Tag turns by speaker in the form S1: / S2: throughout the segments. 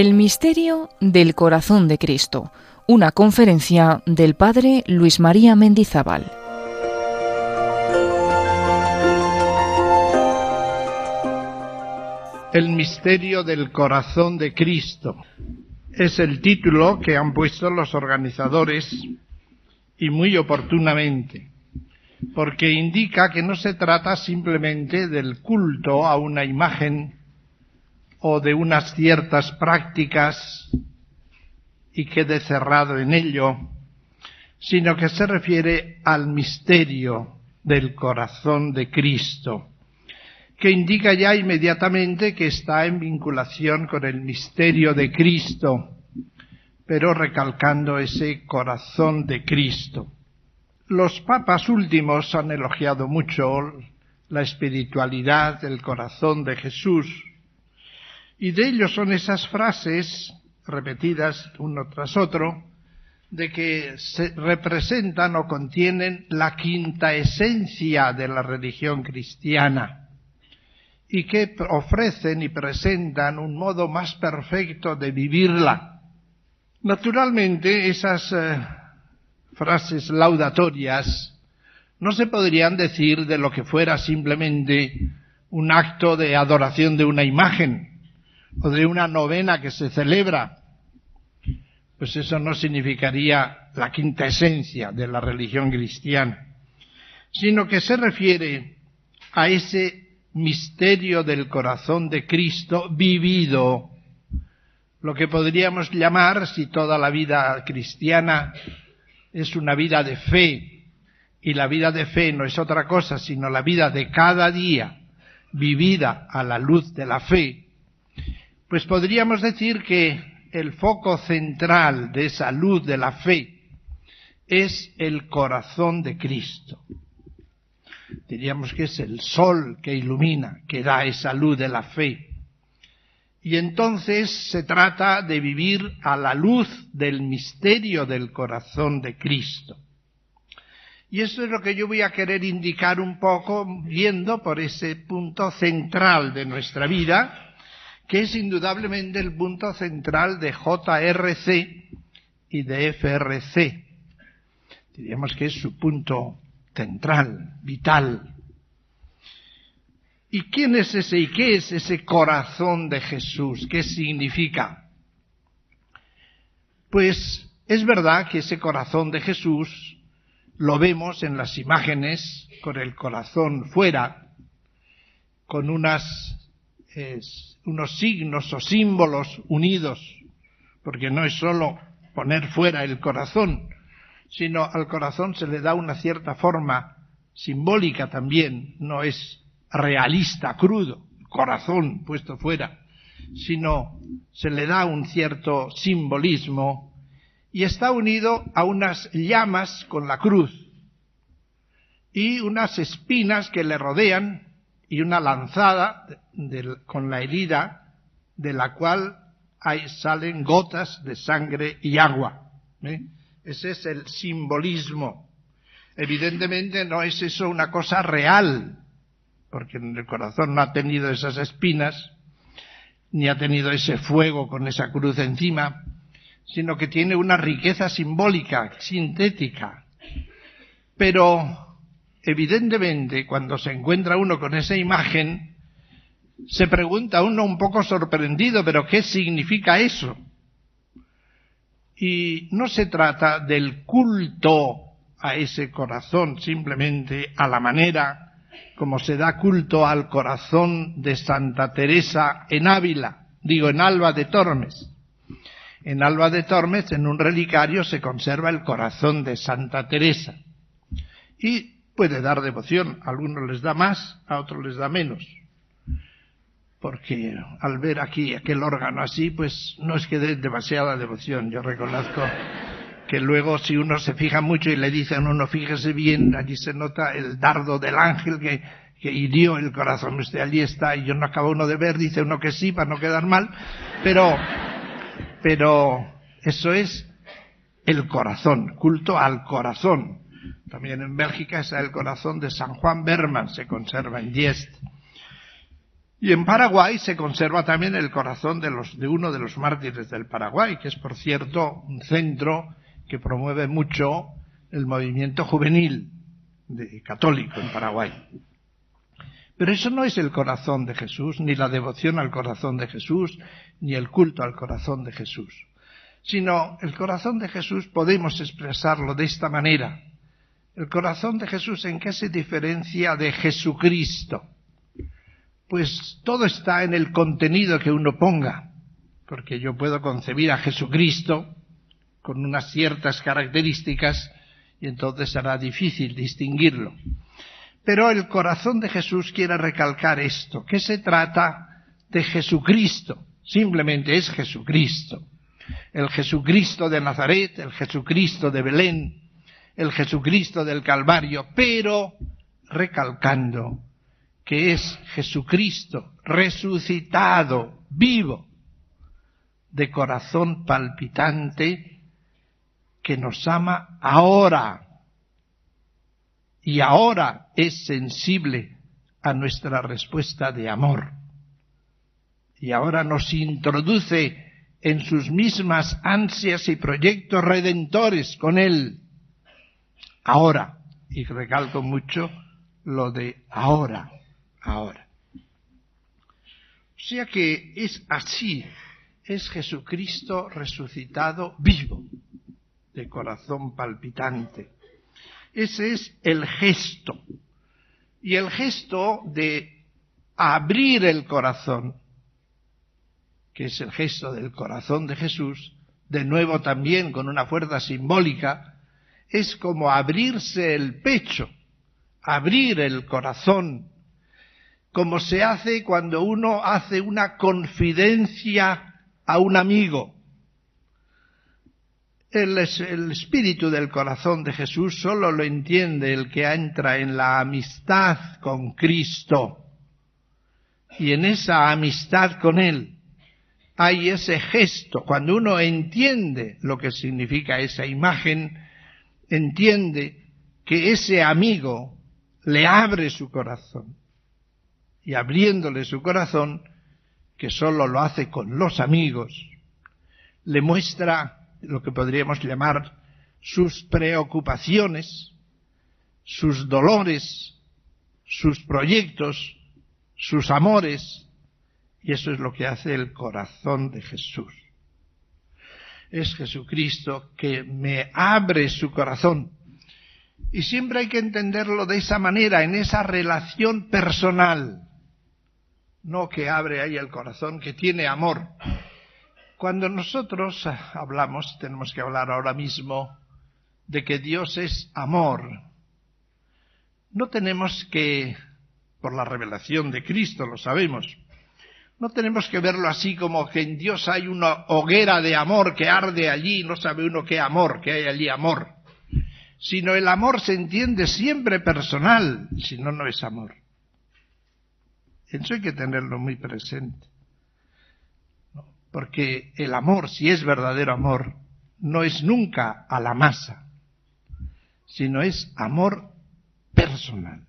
S1: El misterio del corazón de Cristo, una conferencia del padre Luis María Mendizábal.
S2: El misterio del corazón de Cristo es el título que han puesto los organizadores y muy oportunamente, porque indica que no se trata simplemente del culto a una imagen o de unas ciertas prácticas y quede cerrado en ello, sino que se refiere al misterio del corazón de Cristo que indica ya inmediatamente que está en vinculación con el misterio de Cristo, pero recalcando ese corazón de Cristo. Los papas últimos han elogiado mucho la espiritualidad del corazón de Jesús, y de ellos son esas frases repetidas uno tras otro, de que se representan o contienen la quinta esencia de la religión cristiana y que ofrecen y presentan un modo más perfecto de vivirla. Naturalmente, esas eh, frases laudatorias no se podrían decir de lo que fuera simplemente un acto de adoración de una imagen o de una novena que se celebra. Pues eso no significaría la quinta esencia de la religión cristiana, sino que se refiere a ese misterio del corazón de Cristo vivido, lo que podríamos llamar, si toda la vida cristiana es una vida de fe, y la vida de fe no es otra cosa sino la vida de cada día vivida a la luz de la fe, pues podríamos decir que el foco central de esa luz de la fe es el corazón de Cristo diríamos que es el sol que ilumina, que da esa luz de la fe. Y entonces se trata de vivir a la luz del misterio del corazón de Cristo. Y eso es lo que yo voy a querer indicar un poco viendo por ese punto central de nuestra vida, que es indudablemente el punto central de JRC y de FRC. Diríamos que es su punto central, vital. ¿Y quién es ese y qué es ese corazón de Jesús? ¿Qué significa? Pues es verdad que ese corazón de Jesús lo vemos en las imágenes con el corazón fuera, con unas, unos signos o símbolos unidos, porque no es solo poner fuera el corazón, sino al corazón se le da una cierta forma simbólica también, no es realista, crudo, corazón puesto fuera, sino se le da un cierto simbolismo y está unido a unas llamas con la cruz y unas espinas que le rodean y una lanzada con la herida de la cual hay, salen gotas de sangre y agua. ¿eh? Ese es el simbolismo. Evidentemente no es eso una cosa real, porque el corazón no ha tenido esas espinas, ni ha tenido ese fuego con esa cruz encima, sino que tiene una riqueza simbólica, sintética. Pero, evidentemente, cuando se encuentra uno con esa imagen, se pregunta uno un poco sorprendido, pero ¿qué significa eso? Y no se trata del culto a ese corazón simplemente a la manera como se da culto al corazón de Santa Teresa en Ávila, digo en Alba de Tormes. En Alba de Tormes, en un relicario, se conserva el corazón de Santa Teresa. Y puede dar devoción, a algunos les da más, a otros les da menos porque al ver aquí aquel órgano así, pues no es que dé demasiada devoción. Yo reconozco que luego si uno se fija mucho y le dicen uno fíjese bien, allí se nota el dardo del ángel que, que hirió el corazón. Usted allí está y yo no acabo uno de ver, dice uno que sí para no quedar mal, pero, pero eso es el corazón, culto al corazón. También en Bélgica está el corazón de San Juan Berman, se conserva en Diest. Y en Paraguay se conserva también el corazón de, los, de uno de los mártires del Paraguay, que es, por cierto, un centro que promueve mucho el movimiento juvenil de, católico en Paraguay. Pero eso no es el corazón de Jesús, ni la devoción al corazón de Jesús, ni el culto al corazón de Jesús. Sino el corazón de Jesús podemos expresarlo de esta manera. El corazón de Jesús en qué se diferencia de Jesucristo pues todo está en el contenido que uno ponga, porque yo puedo concebir a Jesucristo con unas ciertas características y entonces será difícil distinguirlo. Pero el corazón de Jesús quiere recalcar esto, que se trata de Jesucristo, simplemente es Jesucristo. El Jesucristo de Nazaret, el Jesucristo de Belén, el Jesucristo del Calvario, pero recalcando que es Jesucristo resucitado, vivo, de corazón palpitante, que nos ama ahora y ahora es sensible a nuestra respuesta de amor. Y ahora nos introduce en sus mismas ansias y proyectos redentores con Él. Ahora, y recalco mucho lo de ahora ahora. O sea que es así, es Jesucristo resucitado vivo, de corazón palpitante. Ese es el gesto. Y el gesto de abrir el corazón, que es el gesto del corazón de Jesús, de nuevo también con una fuerza simbólica, es como abrirse el pecho, abrir el corazón como se hace cuando uno hace una confidencia a un amigo. El, espíritu del corazón de Jesús solo lo entiende el que entra en la amistad con Cristo. Y en esa amistad con Él hay ese gesto. Cuando uno entiende lo que significa esa imagen, entiende que ese amigo le abre su corazón y abriéndole su corazón, que sólo lo hace con los amigos, le muestra lo que podríamos llamar sus preocupaciones, sus dolores, sus proyectos, sus amores, y eso es lo que hace el corazón de Jesús. Es Jesucristo que me abre su corazón. Y siempre hay que entenderlo de esa manera, en esa relación personal no que abre ahí el corazón, que tiene amor. Cuando nosotros hablamos, tenemos que hablar ahora mismo de que Dios es amor. No tenemos que, por la revelación de Cristo, lo sabemos, no tenemos que verlo así como que en Dios hay una hoguera de amor que arde allí no sabe uno qué amor, que hay allí amor. Sino el amor se entiende siempre personal, si no, no es amor. Eso hay que tenerlo muy presente. Porque el amor, si es verdadero amor, no es nunca a la masa, sino es amor personal.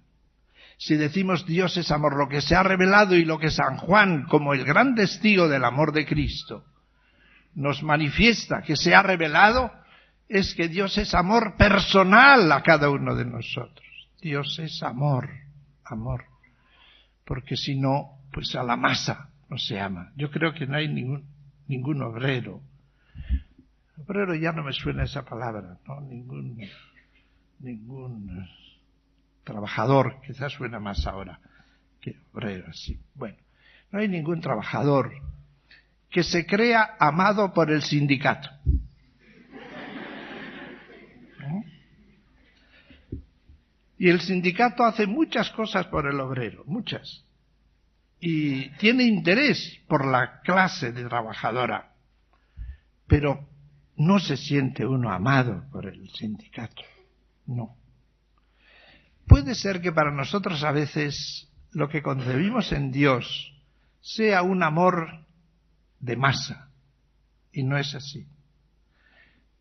S2: Si decimos Dios es amor, lo que se ha revelado y lo que San Juan, como el gran testigo del amor de Cristo, nos manifiesta que se ha revelado, es que Dios es amor personal a cada uno de nosotros. Dios es amor, amor porque si no, pues a la masa no se ama. Yo creo que no hay ningún, ningún obrero. Obrero ya no me suena esa palabra, ¿no? Ningún, ningún trabajador, quizás suena más ahora que obrero, así. Bueno, no hay ningún trabajador que se crea amado por el sindicato. Y el sindicato hace muchas cosas por el obrero, muchas. Y tiene interés por la clase de trabajadora. Pero no se siente uno amado por el sindicato. No. Puede ser que para nosotros a veces lo que concebimos en Dios sea un amor de masa. Y no es así.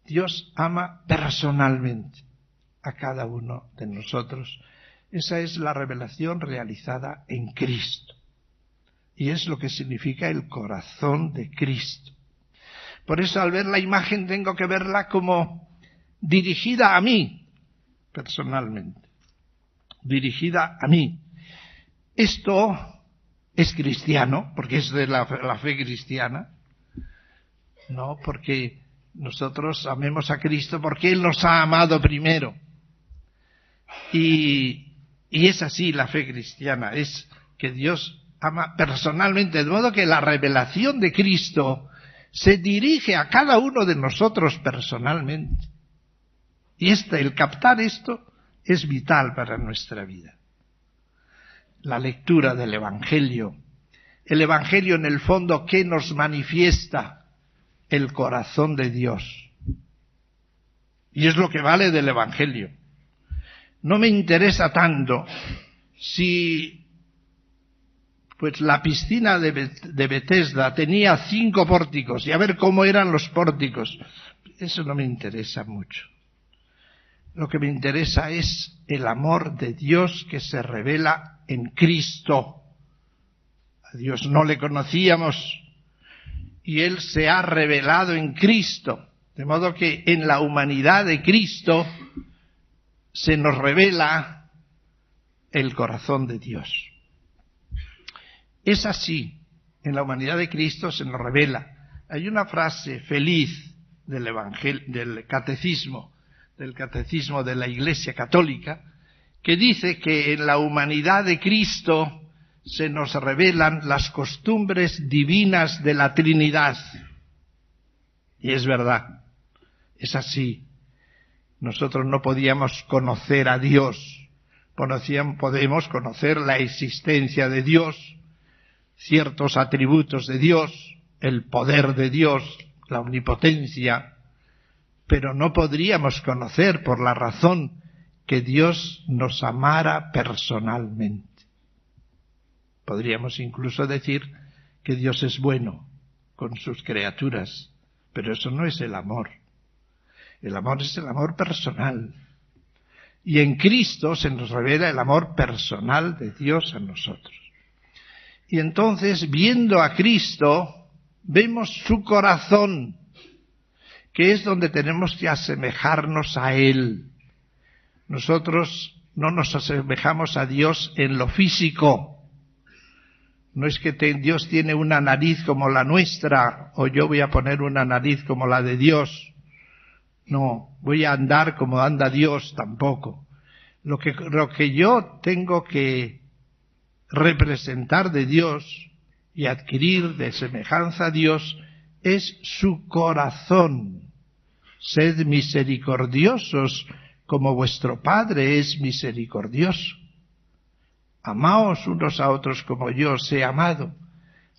S2: Dios ama personalmente a cada uno de nosotros. Esa es la revelación realizada en Cristo. Y es lo que significa el corazón de Cristo. Por eso al ver la imagen tengo que verla como dirigida a mí, personalmente. Dirigida a mí. Esto es cristiano, porque es de la, fe cristiana. No, porque nosotros amemos a Cristo porque Él nos ha amado primero. Y, y es así la fe cristiana, es que Dios ama personalmente, de modo que la revelación de Cristo se dirige a cada uno de nosotros personalmente. Y este, el captar esto es vital para nuestra vida. La lectura del Evangelio. El Evangelio en el fondo, ¿qué nos manifiesta? El corazón de Dios. Y es lo que vale del Evangelio. No me interesa tanto si pues la piscina de, Bethesda tenía cinco pórticos y a ver cómo eran los pórticos. Eso no me interesa mucho. Lo que me interesa es el amor de Dios que se revela en Cristo. A Dios no le conocíamos y Él se ha revelado en Cristo. De modo que en la humanidad de Cristo se nos revela el corazón de Dios. Es así, en la humanidad de Cristo se nos revela. Hay una frase feliz del del catecismo, del catecismo de la Iglesia Católica, que dice que en la humanidad de Cristo se nos revelan las costumbres divinas de la Trinidad. Y es verdad, es así. Nosotros no podíamos conocer a Dios, podemos conocer la existencia de Dios, ciertos atributos de Dios, el poder de Dios, la omnipotencia, pero no podríamos conocer por la razón que Dios nos amara personalmente. Podríamos incluso decir que Dios es bueno con sus criaturas, pero eso no es el amor. El amor es el amor personal. Y en Cristo se nos revela el amor personal de Dios a nosotros. Y entonces, viendo a Cristo, vemos su corazón, que es donde tenemos que asemejarnos a Él. Nosotros no nos asemejamos a Dios en lo físico. No es que Dios tiene una nariz como la nuestra, o yo voy a poner una nariz como la de Dios. No, voy a andar como anda Dios tampoco. Lo que, lo que yo tengo que representar de Dios y adquirir de semejanza a Dios es su corazón. Sed misericordiosos como vuestro Padre es misericordioso. Amaos unos a otros como yo os he amado.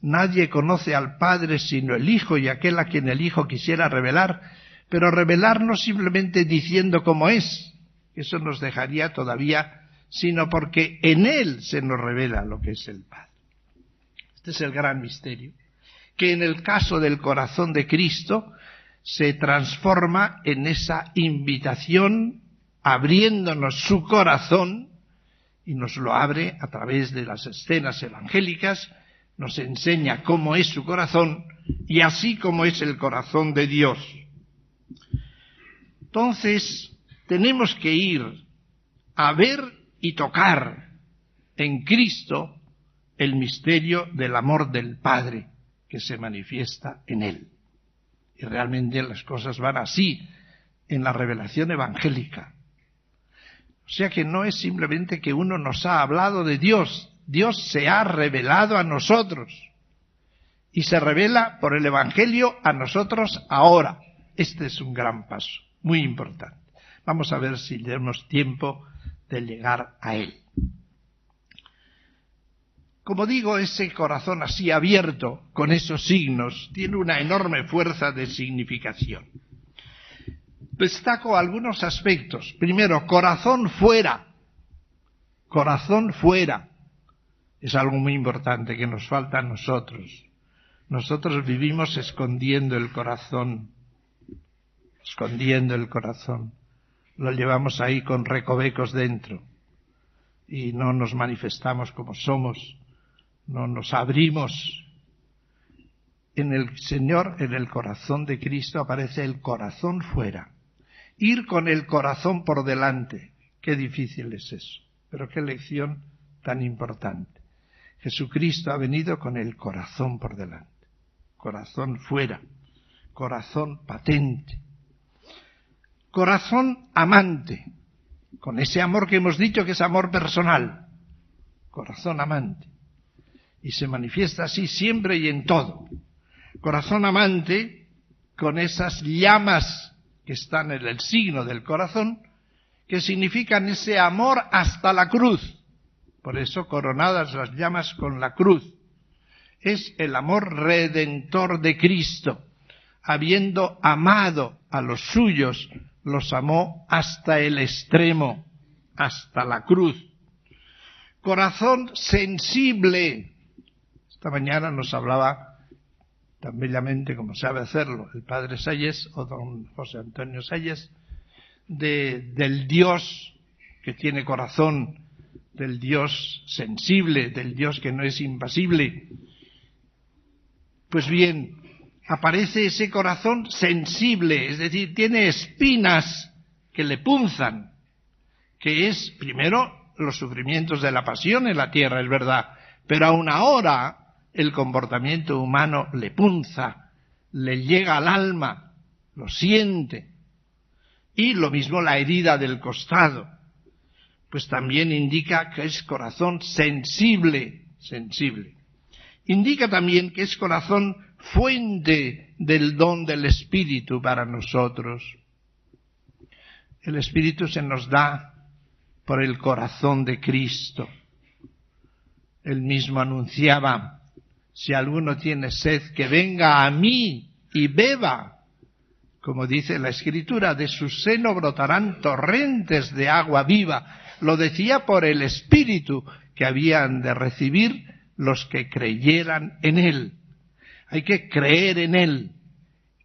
S2: Nadie conoce al Padre sino el Hijo y aquel a quien el Hijo quisiera revelar, pero revelar no simplemente diciendo cómo es, eso nos dejaría todavía sino porque en Él se nos revela lo que es el Padre. Este es el gran misterio, que en el caso del corazón de Cristo se transforma en esa invitación abriéndonos su corazón y nos lo abre a través de las escenas evangélicas, nos enseña cómo es su corazón y así como es el corazón de Dios. Entonces, tenemos que ir a ver y tocar en Cristo el misterio del amor del Padre que se manifiesta en Él. Y realmente las cosas van así en la revelación evangélica. O sea que no es simplemente que uno nos ha hablado de Dios, Dios se ha revelado a nosotros y se revela por el Evangelio a nosotros ahora. Este es un gran paso, muy importante. Vamos a ver si tenemos tiempo de llegar a Él. Como digo, ese corazón así abierto, con esos signos, tiene una enorme fuerza de significación. Destaco algunos aspectos. Primero, corazón fuera. Corazón fuera. Es algo muy importante que nos falta a nosotros. Nosotros vivimos escondiendo el corazón, escondiendo el corazón lo llevamos ahí con recovecos dentro y no nos manifestamos como somos, no nos abrimos en el Señor, en el corazón de Cristo aparece el corazón fuera. Ir con el corazón por delante. Qué difícil es eso. Pero qué lección tan importante. Jesucristo ha venido con el corazón por delante. Corazón fuera. Corazón patente. Corazón amante. Con ese amor que hemos dicho que es amor personal. Corazón amante. Y se manifiesta así siempre y en todo corazón amante, con esas llamas que están en el signo del corazón, que significan ese amor hasta la cruz. Por eso coronadas las llamas con la cruz. Es el amor redentor de Cristo. Habiendo amado a los suyos, los amó hasta el extremo, hasta la cruz. Corazón sensible. Esta mañana nos hablaba tan bellamente como sabe hacerlo el padre Salles o don José Antonio Salles, de, del Dios que tiene corazón, del Dios sensible, del Dios que no es impasible. Pues bien, aparece ese corazón sensible, es decir, tiene espinas que le punzan, que es primero los sufrimientos de la pasión en la tierra, es verdad, pero aún ahora el comportamiento humano le punza, le llega al alma, lo siente. Y lo mismo la herida del costado, pues también indica que es corazón sensible, sensible. Indica también que es corazón fuente del don del Espíritu para nosotros. El Espíritu se nos da por el corazón de Cristo. Él mismo anunciaba si alguno tiene sed, que venga a mí y beba. Como dice la escritura, de su seno brotarán torrentes de agua viva. Lo decía por el Espíritu que habían de recibir los que creyeran en Él. Hay que creer en Él.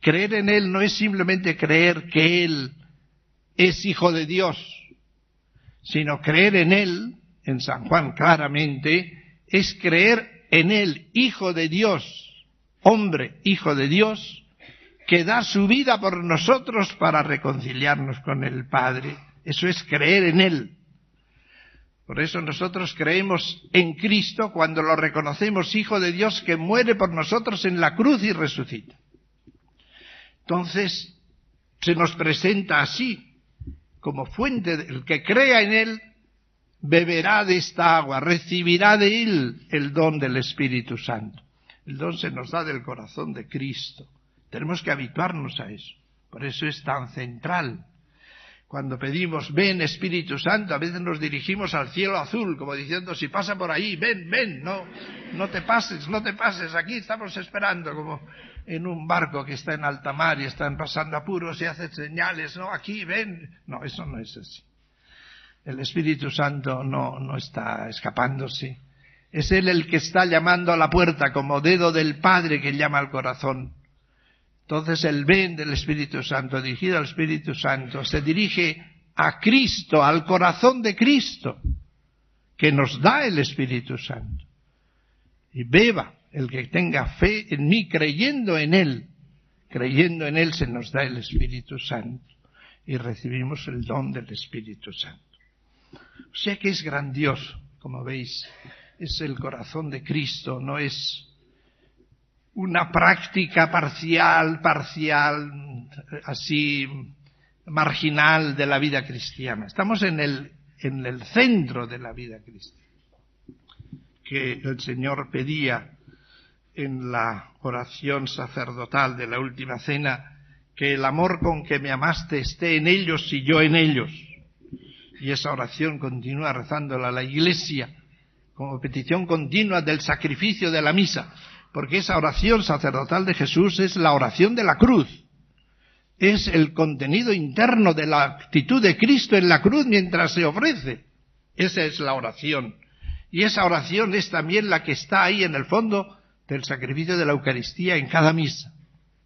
S2: Creer en Él no es simplemente creer que Él es hijo de Dios, sino creer en Él, en San Juan claramente, es creer en él, Hijo de Dios, hombre, Hijo de Dios, que da su vida por nosotros para reconciliarnos con el Padre. Eso es creer en Él. Por eso nosotros creemos en Cristo cuando lo reconocemos Hijo de Dios que muere por nosotros en la cruz y resucita. Entonces, se nos presenta así, como fuente, del que crea en Él beberá de esta agua, recibirá de él el don del Espíritu Santo. El don se nos da del corazón de Cristo. Tenemos que habituarnos a eso. Por eso es tan central. Cuando pedimos, ven Espíritu Santo, a veces nos dirigimos al cielo azul, como diciendo, si pasa por ahí, ven, ven, no, no te pases, no te pases, aquí estamos esperando, como en un barco que está en alta mar y están pasando apuros y hacen señales, no, aquí, ven. No, eso no es así. El Espíritu Santo no, no está escapándose. Es Él el que está llamando a la puerta como dedo del Padre que llama al corazón. Entonces el ven del Espíritu Santo, dirigido al Espíritu Santo, se dirige a Cristo, al corazón de Cristo, que nos da el Espíritu Santo. Y beba el que tenga fe en mí, creyendo en Él. Creyendo en Él se nos da el Espíritu Santo y recibimos el don del Espíritu Santo. O sea que es grandioso, como veis, es el corazón de Cristo, no es una práctica parcial, parcial, así marginal de la vida cristiana. Estamos en el, en el centro de la vida cristiana, que el Señor pedía en la oración sacerdotal de la última cena, que el amor con que me amaste esté en ellos y yo en ellos y esa oración continúa rezándola la Iglesia como petición continua del sacrificio de la misa, porque esa oración sacerdotal de Jesús es la oración de la cruz, es el contenido interno de la actitud de Cristo en la cruz mientras se ofrece. Esa es la oración. Y esa oración es también la que está ahí en el fondo del sacrificio de la Eucaristía en cada misa.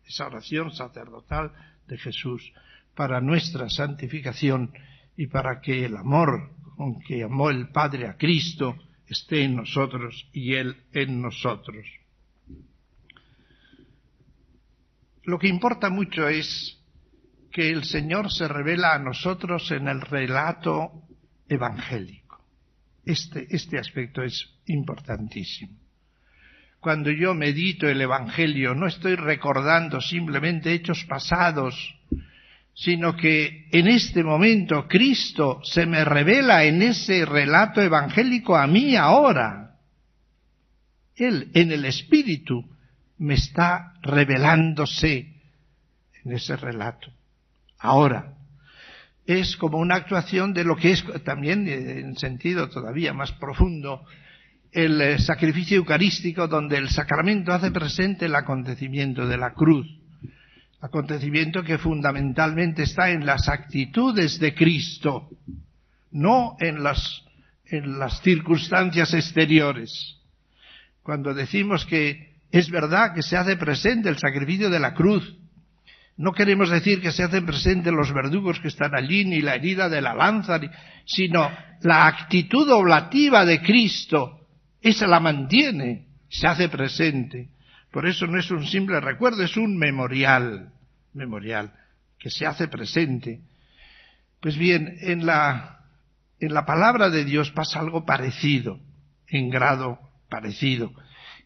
S2: Esa oración sacerdotal de Jesús para nuestra santificación y para que el amor con que amó el Padre a Cristo esté en nosotros y Él en nosotros. Lo que importa mucho es que el Señor se revela a nosotros en el relato evangélico. Este, este aspecto es importantísimo. Cuando yo medito el Evangelio, no estoy recordando simplemente hechos pasados, sino que en este momento Cristo se me revela en ese relato evangélico a mí ahora. Él, en el Espíritu, me está revelándose en ese relato. Ahora, es como una actuación de lo que es también en sentido todavía más profundo el eh, sacrificio eucarístico donde el sacramento hace presente el acontecimiento de la cruz acontecimiento que fundamentalmente está en las actitudes de Cristo, no en las, circunstancias exteriores. Cuando decimos que es verdad que se hace presente el sacrificio de la cruz, no queremos decir que se hacen presentes los verdugos que están allí, ni la herida de la lanza, sino la actitud oblativa de Cristo, esa la mantiene, se hace presente. Por eso no es un simple recuerdo, es un memorial, memorial, que se hace presente. Pues bien, en la, en la palabra de Dios pasa algo parecido, en grado parecido,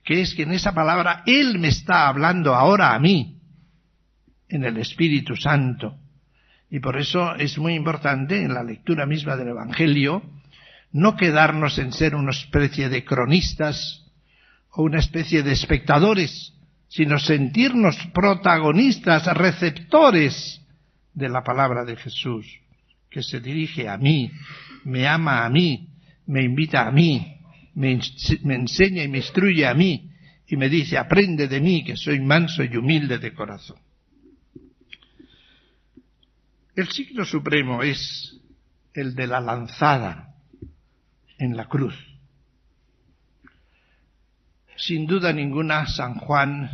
S2: que es que en esa palabra Él me está hablando ahora a mí, en el Espíritu Santo. Y por eso es muy importante en la lectura misma del Evangelio no quedarnos en ser una especie de cronistas o una especie de espectadores, sino sentirnos protagonistas, receptores de la palabra de Jesús, que se dirige a mí, me ama a mí, me invita a mí, me, enseña y me instruye a mí, y me dice, aprende de mí, que soy manso y humilde de corazón. El signo supremo es el de la lanzada en la cruz sin duda ninguna, San Juan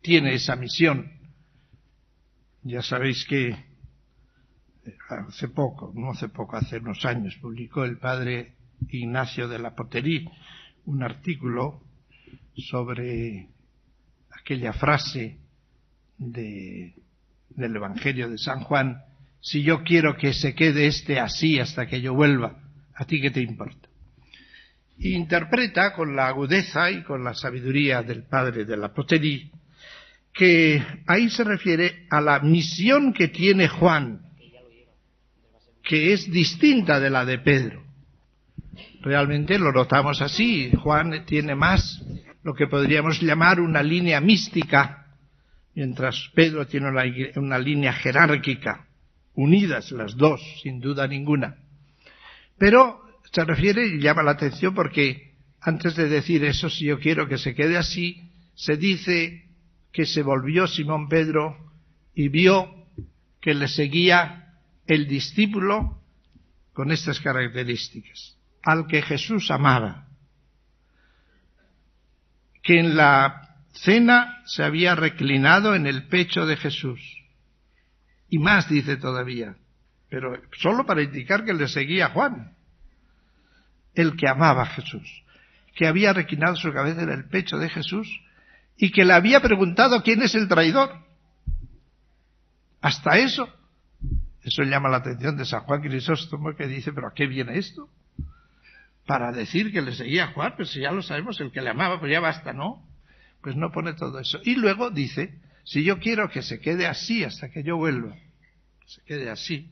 S2: tiene esa misión. Ya sabéis que eh, hace poco, no hace poco, hace unos años, publicó el padre Ignacio de la Poterí un artículo sobre aquella frase de, del Evangelio de San Juan, si yo quiero que se quede este así hasta que yo vuelva, ¿a ti qué te importa? Interpreta con la agudeza y con la sabiduría del padre de la Poterí que ahí se refiere a la misión que tiene Juan, que es distinta de la de Pedro. Realmente lo notamos así. Juan tiene más lo que podríamos llamar una línea mística, mientras Pedro tiene una, una línea jerárquica, unidas las dos, sin duda ninguna. Pero se refiere y llama la atención porque antes de decir eso, si yo quiero que se quede así, se dice que se volvió Simón Pedro y vio que le seguía el discípulo con estas características, al que Jesús amaba, que en la cena se había reclinado en el pecho de Jesús. Y más dice todavía, pero solo para indicar que le seguía Juan el que amaba a Jesús, que había requinado su cabeza en el pecho de Jesús y que le había preguntado quién es el traidor. Hasta eso, eso llama la atención de San Juan Crisóstomo que dice, pero ¿a qué viene esto? Para decir que le seguía a Juan, pues si ya lo sabemos, el que le amaba, pues ya basta, ¿no? Pues no pone todo eso. Y luego dice, si yo quiero que se quede así hasta que yo vuelva, se quede así,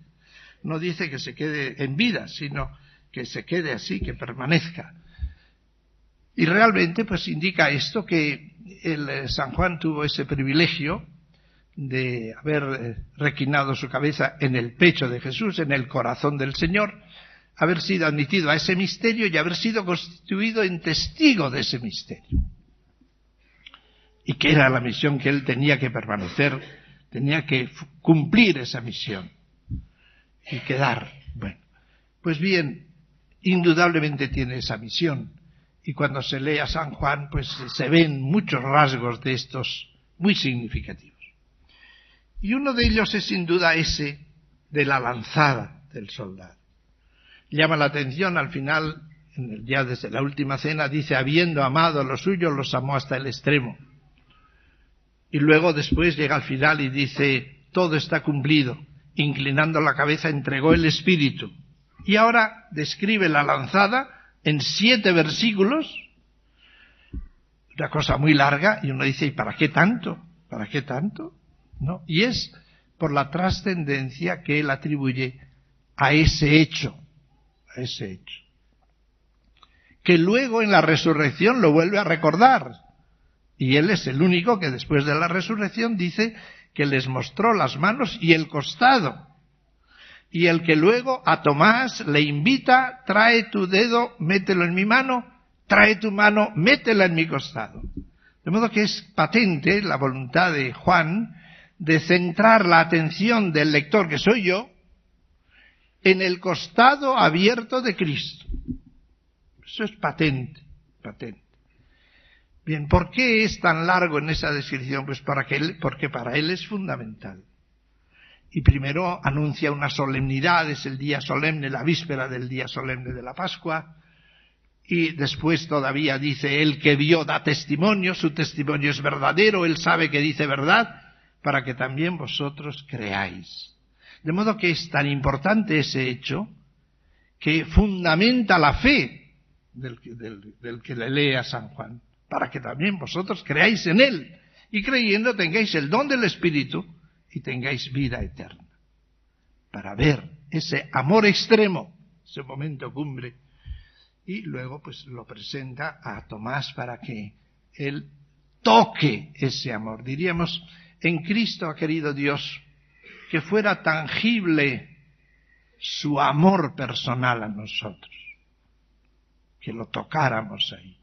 S2: no dice que se quede en vida, sino que se quede así, que permanezca. Y realmente pues indica esto que el eh, San Juan tuvo ese privilegio de haber eh, requinado su cabeza en el pecho de Jesús, en el corazón del Señor, haber sido admitido a ese misterio y haber sido constituido en testigo de ese misterio. Y que era la misión que él tenía que permanecer, tenía que cumplir esa misión y quedar. Bueno, pues bien, indudablemente tiene esa misión. Y cuando se lee a San Juan, pues se ven muchos rasgos de estos muy significativos. Y uno de ellos es sin duda ese de la lanzada del soldado. Llama la atención al final en día desde la última cena, dice, habiendo amado a los suyos, los amó hasta el extremo. Y luego después llega al final y dice, todo está cumplido. Inclinando la cabeza entregó el Espíritu. Y ahora describe la lanzada en siete versículos, una cosa muy larga, y uno dice, ¿y para qué tanto? ¿Para qué tanto? ¿No? Y es por la trascendencia que él atribuye a ese hecho, a ese hecho. Que luego en la resurrección lo vuelve a recordar. Y él es el único que después de la resurrección dice que les mostró las manos y el costado. Y el que luego a Tomás le invita, trae tu dedo, mételo en mi mano, trae tu mano, métela en mi costado. De modo que es patente la voluntad de Juan de centrar la atención del lector, que soy yo, en el costado abierto de Cristo. Eso es patente, patente. Bien, ¿por qué es tan largo en esa descripción? Pues para que él, porque para él es fundamental. Y primero anuncia una solemnidad, es el día solemne, la víspera del día solemne de la Pascua. Y después todavía dice, el que vio da testimonio, su testimonio es verdadero, él sabe que dice verdad, para que también vosotros creáis. De modo que es tan importante ese hecho que fundamenta la fe del, que le lee a San Juan, para que también vosotros creáis en Él y creyendo tengáis el don del Espíritu y tengáis vida eterna. Para ver ese amor extremo, ese momento cumbre. Y luego pues lo presenta a Tomás para que él toque ese amor. Diríamos, en Cristo ha querido Dios que fuera tangible su amor personal a nosotros, que lo tocáramos ahí,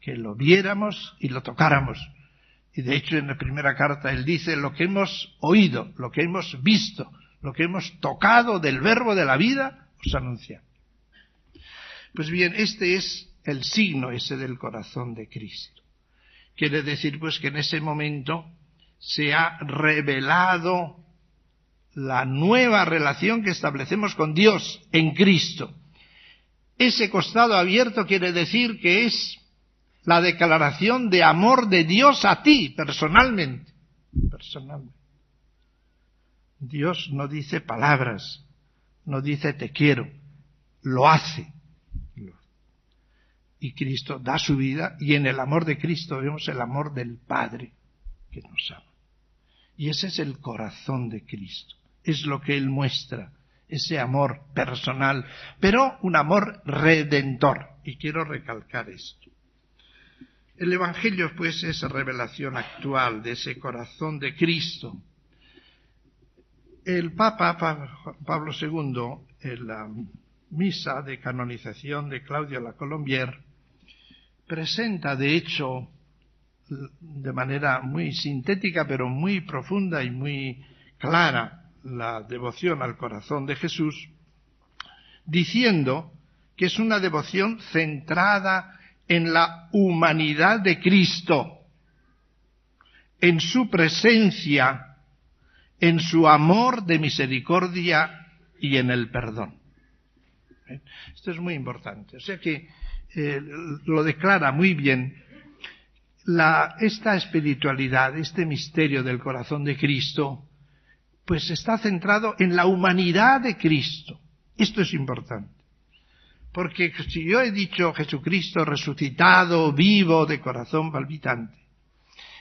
S2: que lo viéramos y lo tocáramos. Y de hecho en la primera carta él dice lo que hemos oído, lo que hemos visto, lo que hemos tocado del verbo de la vida, os anuncia. Pues bien, este es el signo ese del corazón de Cristo. Quiere decir pues que en ese momento se ha revelado la nueva relación que establecemos con Dios en Cristo. Ese costado abierto quiere decir que es la declaración de amor de Dios a ti personalmente. Personalmente. Dios no dice palabras, no dice te quiero, lo hace. Y Cristo da su vida y en el amor de Cristo vemos el amor del Padre que nos ama. Y ese es el corazón de Cristo es lo que Él muestra, ese amor personal, pero un amor redentor. Y quiero recalcar esto. El Evangelio, pues, es revelación actual de ese corazón de Cristo. El Papa Pablo II, en la misa de canonización de Claudio la Colombier, presenta, de hecho, de manera muy sintética, pero muy profunda y muy clara, la devoción al corazón de Jesús, diciendo que es una devoción centrada en la humanidad de Cristo, en su presencia, en su amor de misericordia y en el perdón. ¿Eh? Esto es muy importante. O sea que eh, lo declara muy bien esta espiritualidad, este misterio del corazón de Cristo, pues está centrado en la humanidad de Cristo. Esto es importante. Porque si yo he dicho Jesucristo resucitado, vivo, de corazón palpitante,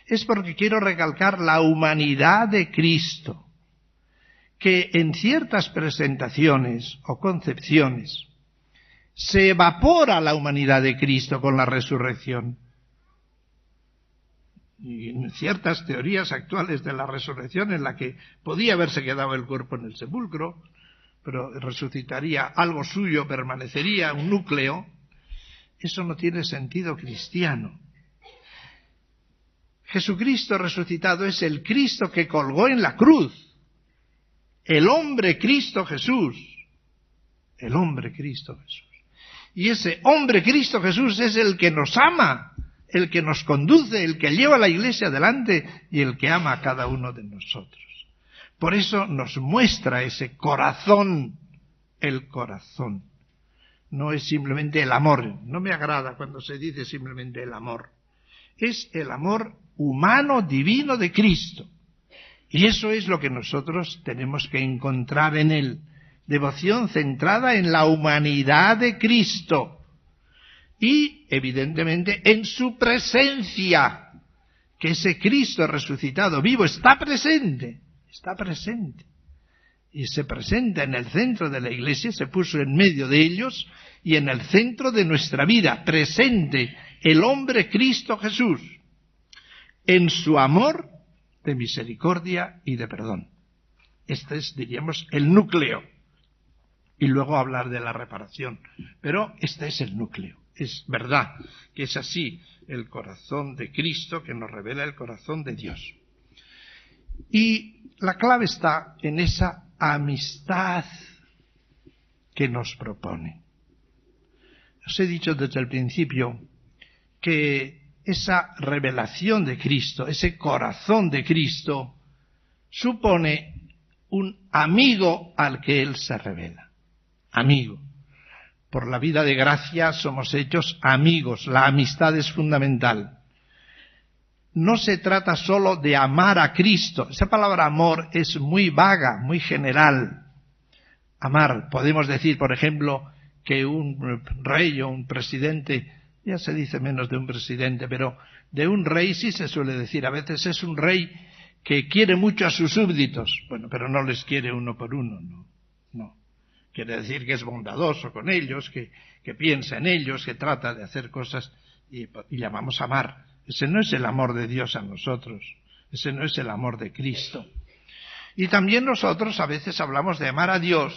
S2: es porque quiero recalcar la humanidad de Cristo, que en ciertas presentaciones o concepciones se evapora la humanidad de Cristo con la resurrección. Y en ciertas teorías actuales de la resurrección en la que podía haberse quedado el cuerpo en el sepulcro, pero resucitaría algo suyo, permanecería un núcleo, eso no tiene sentido cristiano. Jesucristo resucitado es el Cristo que colgó en la cruz, el hombre Cristo Jesús, el hombre Cristo Jesús. Y ese hombre Cristo Jesús es el que nos ama, el que nos conduce, el que lleva a la iglesia adelante y el que ama a cada uno de nosotros. Por eso nos muestra ese corazón, el corazón. no es simplemente el amor. No me agrada cuando se dice simplemente el amor. Es el amor humano, divino de Cristo. Y eso es lo que nosotros tenemos que encontrar en él. Devoción centrada en la humanidad de Cristo. Y, evidentemente, en su presencia. Que ese Cristo resucitado vivo está presente. Está presente. Y se presenta en el centro de la iglesia, se puso en medio de ellos y en el centro de nuestra vida, presente el hombre Cristo Jesús, en su amor de misericordia y de perdón. Este es, diríamos, el núcleo. Y luego hablar de la reparación. Pero este es el núcleo. Es verdad que es así el corazón de Cristo que nos revela el corazón de Dios. Y la clave está en esa amistad que nos propone. Os he dicho desde el principio que esa revelación de Cristo, ese corazón de Cristo, supone un amigo al que Él se revela. Amigo. Por la vida de gracia somos hechos amigos. La amistad es fundamental. No se trata solo de amar a Cristo. Esa palabra amor es muy vaga, muy general. Amar. Podemos decir, por ejemplo, que un rey o un presidente ya se dice menos de un presidente, pero de un rey sí se suele decir. A veces es un rey que quiere mucho a sus súbditos. Bueno, pero no les quiere uno por uno, no. No. Quiere decir que es bondadoso con ellos, que, piensa en ellos, que trata de hacer cosas y, y llamamos amar. Ese no es el amor de Dios a nosotros. Ese no es el amor de Cristo. Y también nosotros a veces hablamos de amar a Dios,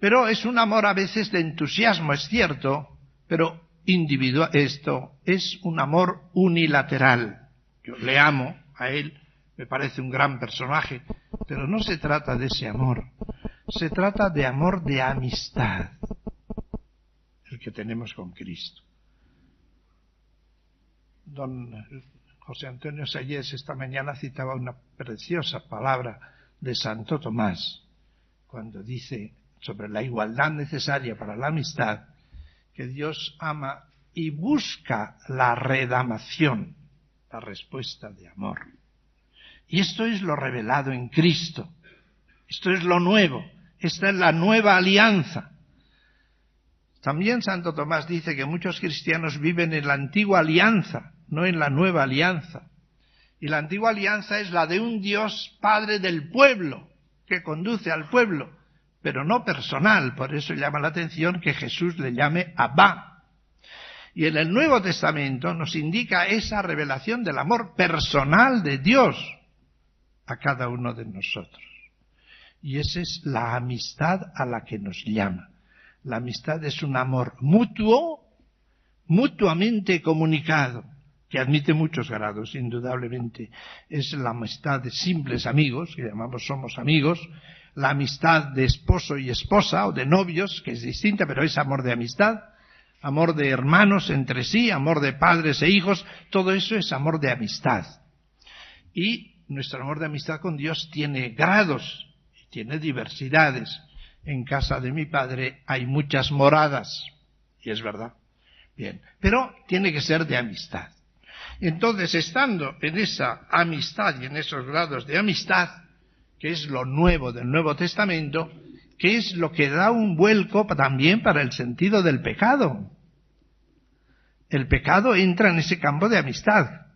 S2: pero es un amor a veces de entusiasmo, es cierto, pero individual, esto es un amor unilateral. Yo le amo a él, me parece un gran personaje, pero no se trata de ese amor, se trata de amor de amistad, el que tenemos con Cristo. Don José Antonio Sayés esta mañana citaba una preciosa palabra de Santo Tomás, cuando dice sobre la igualdad necesaria para la amistad, que Dios ama y busca la redamación, la respuesta de amor. Y esto es lo revelado en Cristo. Esto es lo nuevo. Esta es la nueva alianza. También Santo Tomás dice que muchos cristianos viven en la antigua alianza, no en la nueva alianza. Y la antigua alianza es la de un Dios Padre del pueblo, que conduce al pueblo pero no personal. Por eso llama la atención que Jesús le llame Abba. Y en el Nuevo Testamento nos indica esa revelación del amor personal de Dios a cada uno de nosotros. Y esa es la amistad a la que nos llama. La amistad es un amor mutuo, mutuamente comunicado, que admite muchos grados, indudablemente. Es la amistad de simples amigos, que llamamos somos amigos, la amistad de esposo y esposa o de novios, que es distinta, pero es amor de amistad, amor de hermanos entre sí, amor de padres e hijos, todo eso es amor de amistad. Y nuestro amor de amistad con Dios tiene grados, tiene diversidades. En casa de mi padre hay muchas moradas, y es verdad. Bien, pero tiene que ser de amistad. Entonces, estando en esa amistad y en esos grados de amistad, que es lo nuevo del Nuevo Testamento, que es lo que da un vuelco también para el sentido del pecado. El pecado entra en ese campo de amistad.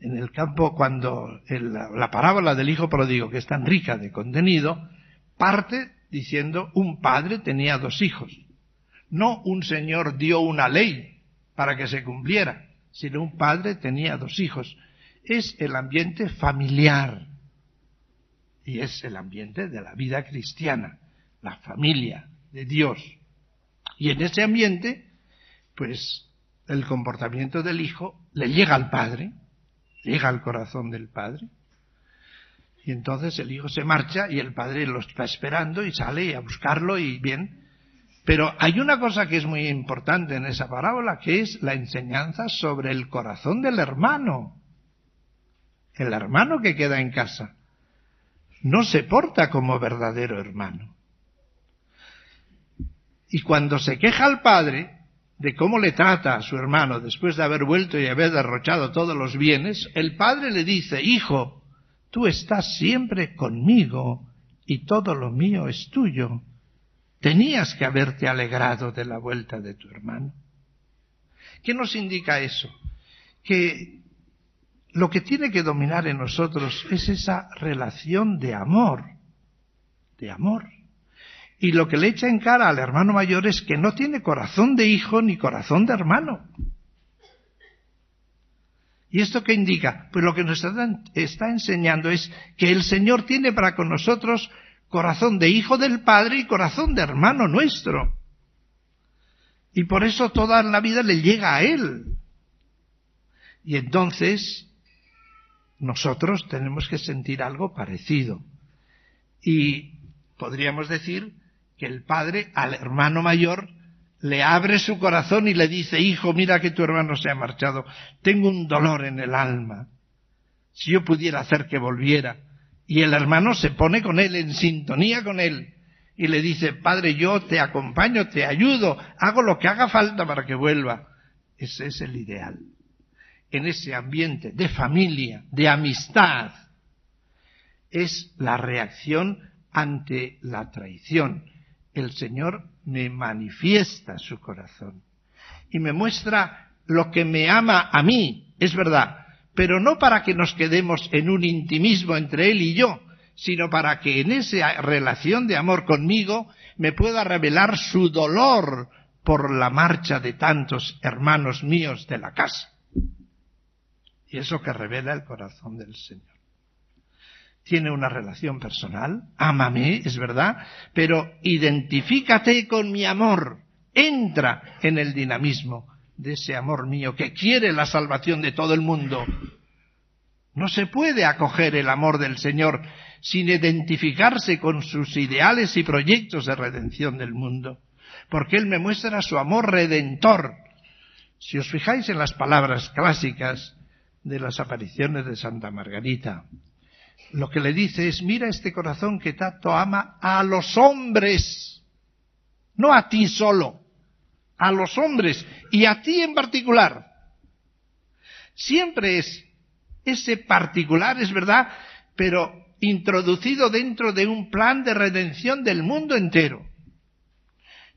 S2: En el campo cuando la parábola del hijo pródigo, que es tan rica de contenido, parte diciendo un padre tenía dos hijos. No un señor dio una ley para que se cumpliera, sino un padre tenía dos hijos. Es el ambiente familiar, y es el ambiente de la vida cristiana, la familia de Dios. Y en ese ambiente, pues el comportamiento del hijo le llega al padre, llega al corazón del padre, y entonces el hijo se marcha y el padre lo está esperando y sale a buscarlo y bien. Pero hay una cosa que es muy importante en esa parábola, que es la enseñanza sobre el corazón del hermano. El hermano que queda en casa no se porta como verdadero hermano. Y cuando se queja al padre de cómo le trata a su hermano después de haber vuelto y haber derrochado todos los bienes, el padre le dice, hijo, tú estás siempre conmigo y todo lo mío es tuyo. Tenías que haberte alegrado de la vuelta de tu hermano. ¿Qué nos indica eso? Que lo que tiene que dominar en nosotros es esa relación de amor, de amor. Y lo que le echa en cara al hermano mayor es que no tiene corazón de hijo ni corazón de hermano. ¿Y esto qué indica? Pues lo que nos está enseñando es que el Señor tiene para con nosotros corazón de hijo del Padre y corazón de hermano nuestro. Y por eso toda la vida le llega a Él. Y entonces nosotros tenemos que sentir algo parecido. Y podríamos decir que el padre al hermano mayor le abre su corazón y le dice, hijo, mira que tu hermano se ha marchado, tengo un dolor en el alma. Si yo pudiera hacer que volviera. Y el hermano se pone con él, en sintonía con él, y le dice, padre, yo te acompaño, te ayudo, hago lo que haga falta para que vuelva. Ese es el ideal. En ese ambiente de familia, de amistad, es la reacción ante la traición el Señor me manifiesta su corazón y me muestra lo que me ama a mí, es verdad, pero no para que nos quedemos en un intimismo entre Él y yo, sino para que en esa relación de amor conmigo me pueda revelar su dolor por la marcha de tantos hermanos míos de la casa. Y eso que revela el corazón del Señor tiene una relación personal, ámame, es verdad, pero identifícate con mi amor, entra en el dinamismo de ese amor mío que quiere la salvación de todo el mundo. No se puede acoger el amor del Señor sin identificarse con sus ideales y proyectos de redención del mundo, porque Él me muestra su amor redentor. Si os fijáis en las palabras clásicas de las apariciones de Santa Margarita, lo que le dice es, mira este corazón que tanto ama a los hombres, no a ti solo, a los hombres y a ti en particular. Siempre es ese particular, es verdad, pero introducido dentro de un plan de redención del mundo entero.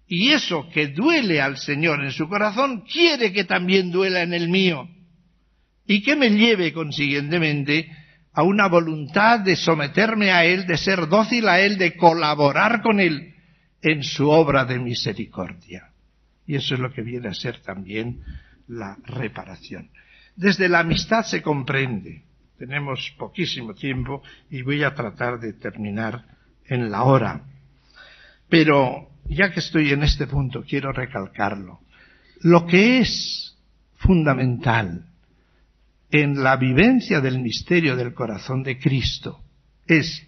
S2: Y eso que duele al Señor en su corazón, quiere que también duela en el mío. Y que me lleve, consiguientemente, a una voluntad de someterme a Él, de ser dócil a Él, de colaborar con Él en su obra de misericordia. Y eso es lo que viene a ser también la reparación. Desde la amistad se comprende. Tenemos poquísimo tiempo y voy a tratar de terminar en la hora. Pero ya que estoy en este punto, quiero recalcarlo. Lo que es fundamental en la vivencia del misterio del corazón de Cristo es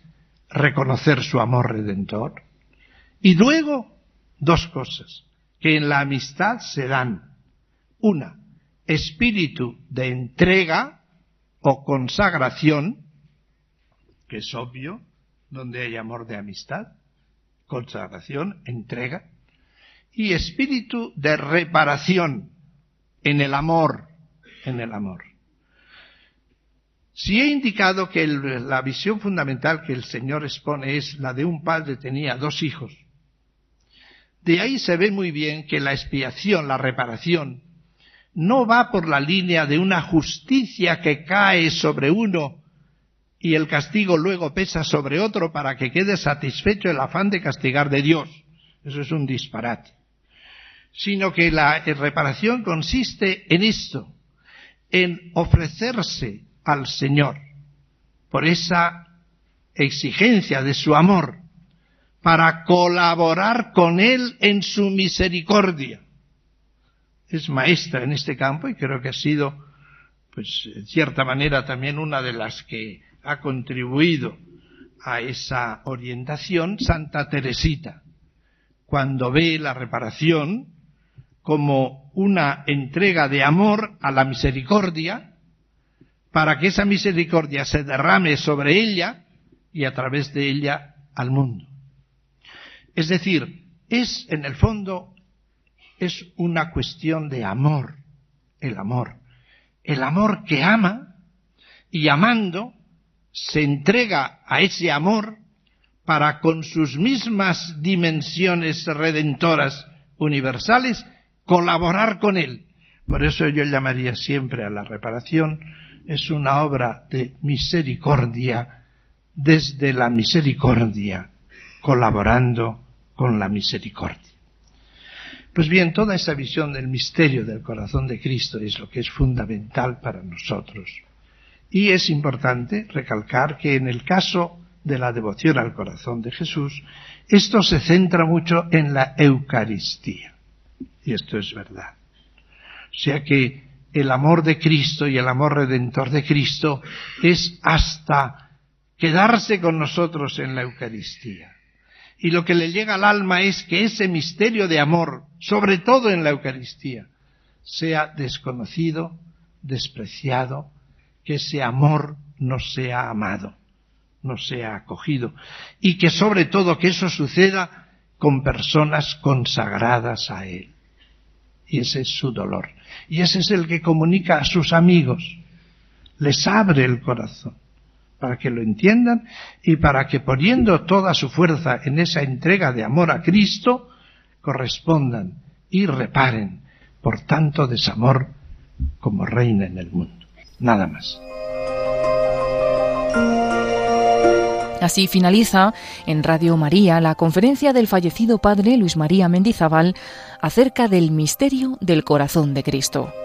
S2: reconocer su amor redentor y luego dos cosas que en la amistad se dan. Una, espíritu de entrega o consagración, que es obvio, donde hay amor de amistad, consagración, entrega, y espíritu de reparación en el amor, en el amor. Si he indicado que la visión fundamental que el Señor expone es la de un padre tenía dos hijos, de ahí se ve muy bien que la expiación, la reparación, no va por la línea de una justicia que cae sobre uno y el castigo luego pesa sobre otro para que quede satisfecho el afán de castigar de Dios. Eso es un disparate. Sino que la reparación consiste en esto, en ofrecerse al Señor por esa exigencia de su amor para colaborar con Él en su misericordia. Es maestra en este campo y creo que ha sido, pues, en cierta manera también una de las que ha contribuido a esa orientación, Santa Teresita, cuando ve la reparación como una entrega de amor a la misericordia, para que esa misericordia se derrame sobre ella y a través de ella al mundo. Es decir, es, en el fondo, es una cuestión de amor, el amor. El amor que ama y amando se entrega a ese amor para con sus mismas dimensiones redentoras universales colaborar con él. Por eso yo llamaría siempre a la reparación, es una obra de misericordia desde la misericordia, colaborando con la misericordia. Pues bien, toda esa visión del misterio del corazón de Cristo es lo que es fundamental para nosotros. Y es importante recalcar que en el caso de la devoción al corazón de Jesús, esto se centra mucho en la Eucaristía. Y esto es verdad. O sea que el amor de Cristo y el amor redentor de Cristo es hasta quedarse con nosotros en la Eucaristía. Y lo que le llega al alma es que ese misterio de amor, sobre todo en la Eucaristía, sea desconocido, despreciado, que ese amor no sea amado no sea acogido y que sobre todo que eso suceda con personas consagradas a Él. Y ese es su dolor. Y ese es el que comunica a sus amigos. Les abre el corazón para que lo entiendan y para que poniendo toda su fuerza en esa entrega de amor a Cristo, correspondan y reparen por tanto desamor como reina en el mundo. Nada más.
S1: Así finaliza en Radio María la conferencia del fallecido padre Luis María Mendizábal acerca del misterio del corazón de Cristo.